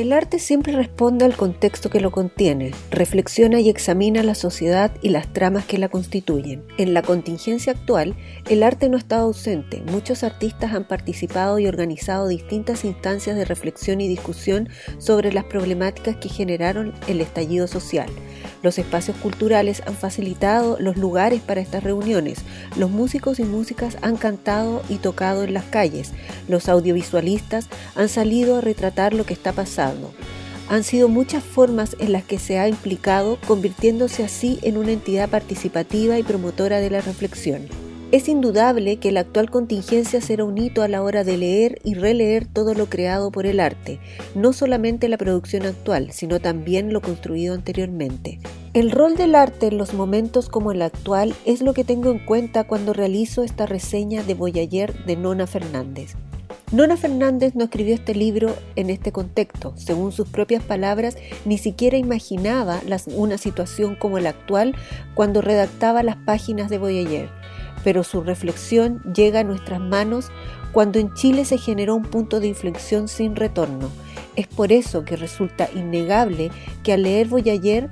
El arte siempre responde al contexto que lo contiene, reflexiona y examina la sociedad y las tramas que la constituyen. En la contingencia actual, el arte no estado ausente. Muchos artistas han participado y organizado distintas instancias de reflexión y discusión sobre las problemáticas que generaron el estallido social. Los espacios culturales han facilitado los lugares para estas reuniones. Los músicos y músicas han cantado y tocado en las calles. Los audiovisualistas han salido a retratar lo que está pasando. Han sido muchas formas en las que se ha implicado, convirtiéndose así en una entidad participativa y promotora de la reflexión. Es indudable que la actual contingencia será un hito a la hora de leer y releer todo lo creado por el arte, no solamente la producción actual, sino también lo construido anteriormente. El rol del arte en los momentos como el actual es lo que tengo en cuenta cuando realizo esta reseña de Boyayer de Nona Fernández. Nona Fernández no escribió este libro en este contexto. Según sus propias palabras, ni siquiera imaginaba una situación como la actual cuando redactaba las páginas de Boyayer pero su reflexión llega a nuestras manos cuando en Chile se generó un punto de inflexión sin retorno. Es por eso que resulta innegable que al leer Voyager,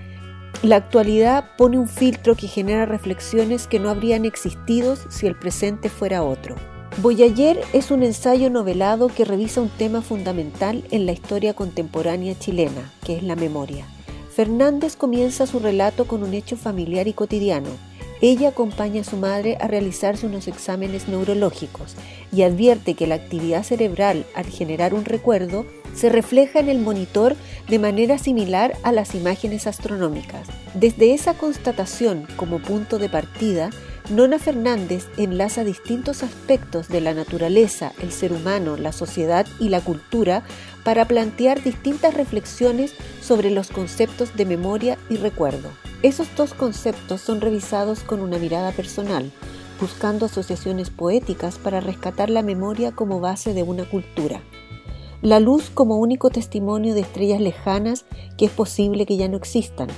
la actualidad pone un filtro que genera reflexiones que no habrían existido si el presente fuera otro. Voyager es un ensayo novelado que revisa un tema fundamental en la historia contemporánea chilena, que es la memoria. Fernández comienza su relato con un hecho familiar y cotidiano, ella acompaña a su madre a realizarse unos exámenes neurológicos y advierte que la actividad cerebral al generar un recuerdo se refleja en el monitor de manera similar a las imágenes astronómicas. Desde esa constatación como punto de partida, Nona Fernández enlaza distintos aspectos de la naturaleza, el ser humano, la sociedad y la cultura para plantear distintas reflexiones sobre los conceptos de memoria y recuerdo. Esos dos conceptos son revisados con una mirada personal, buscando asociaciones poéticas para rescatar la memoria como base de una cultura. La luz como único testimonio de estrellas lejanas que es posible que ya no existan,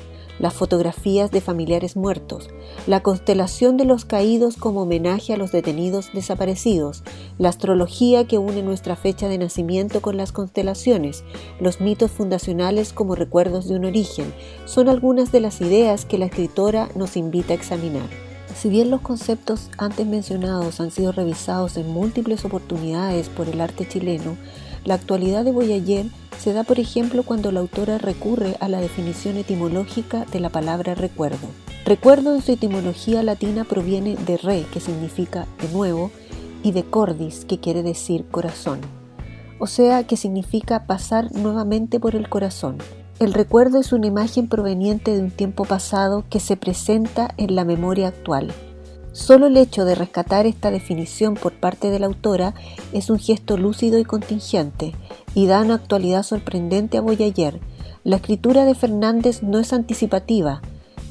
las fotografías de familiares muertos, la constelación de los caídos como homenaje a los detenidos desaparecidos, la astrología que une nuestra fecha de nacimiento con las constelaciones, los mitos fundacionales como recuerdos de un origen, son algunas de las ideas que la escritora nos invita a examinar. Si bien los conceptos antes mencionados han sido revisados en múltiples oportunidades por el arte chileno, la actualidad de Boyayer se da, por ejemplo, cuando la autora recurre a la definición etimológica de la palabra recuerdo. Recuerdo en su etimología latina proviene de re, que significa de nuevo, y de cordis, que quiere decir corazón, o sea que significa pasar nuevamente por el corazón. El recuerdo es una imagen proveniente de un tiempo pasado que se presenta en la memoria actual. Solo el hecho de rescatar esta definición por parte de la autora es un gesto lúcido y contingente y da una actualidad sorprendente a Boyayer. La escritura de Fernández no es anticipativa,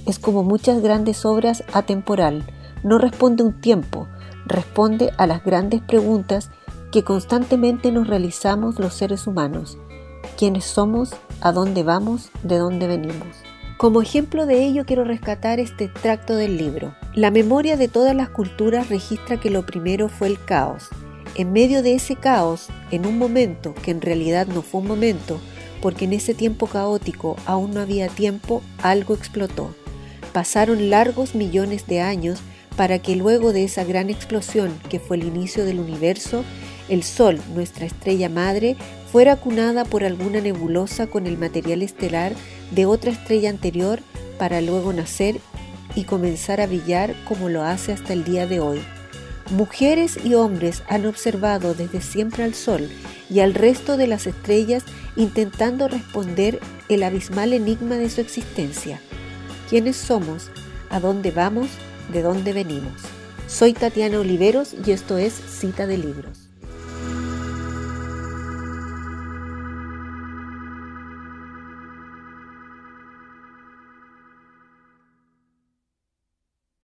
es como muchas grandes obras atemporal, no responde un tiempo, responde a las grandes preguntas que constantemente nos realizamos los seres humanos. ¿Quiénes somos? ¿A dónde vamos? ¿De dónde venimos? Como ejemplo de ello quiero rescatar este extracto del libro. La memoria de todas las culturas registra que lo primero fue el caos. En medio de ese caos, en un momento que en realidad no fue un momento, porque en ese tiempo caótico aún no había tiempo, algo explotó. Pasaron largos millones de años para que luego de esa gran explosión que fue el inicio del universo, el Sol, nuestra estrella madre, fuera cunada por alguna nebulosa con el material estelar de otra estrella anterior para luego nacer y comenzar a brillar como lo hace hasta el día de hoy. Mujeres y hombres han observado desde siempre al Sol y al resto de las estrellas intentando responder el abismal enigma de su existencia. ¿Quiénes somos? ¿A dónde vamos? ¿De dónde venimos? Soy Tatiana Oliveros y esto es Cita de Libros.